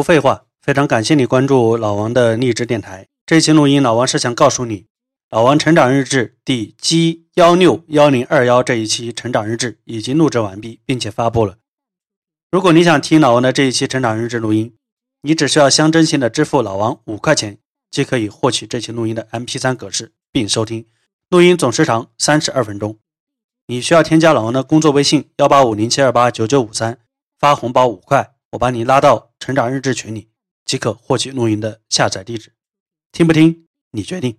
不废话，非常感谢你关注老王的励志电台。这期录音，老王是想告诉你，老王成长日志第 G 幺六幺零二幺这一期成长日志已经录制完毕，并且发布了。如果你想听老王的这一期成长日志录音，你只需要象征性的支付老王五块钱，即可以获取这期录音的 MP3 格式，并收听。录音总时长三十二分钟。你需要添加老王的工作微信幺八五零七二八九九五三，发红包五块，我把你拉到成长日志群里，即可获取录音的下载地址。听不听，你决定。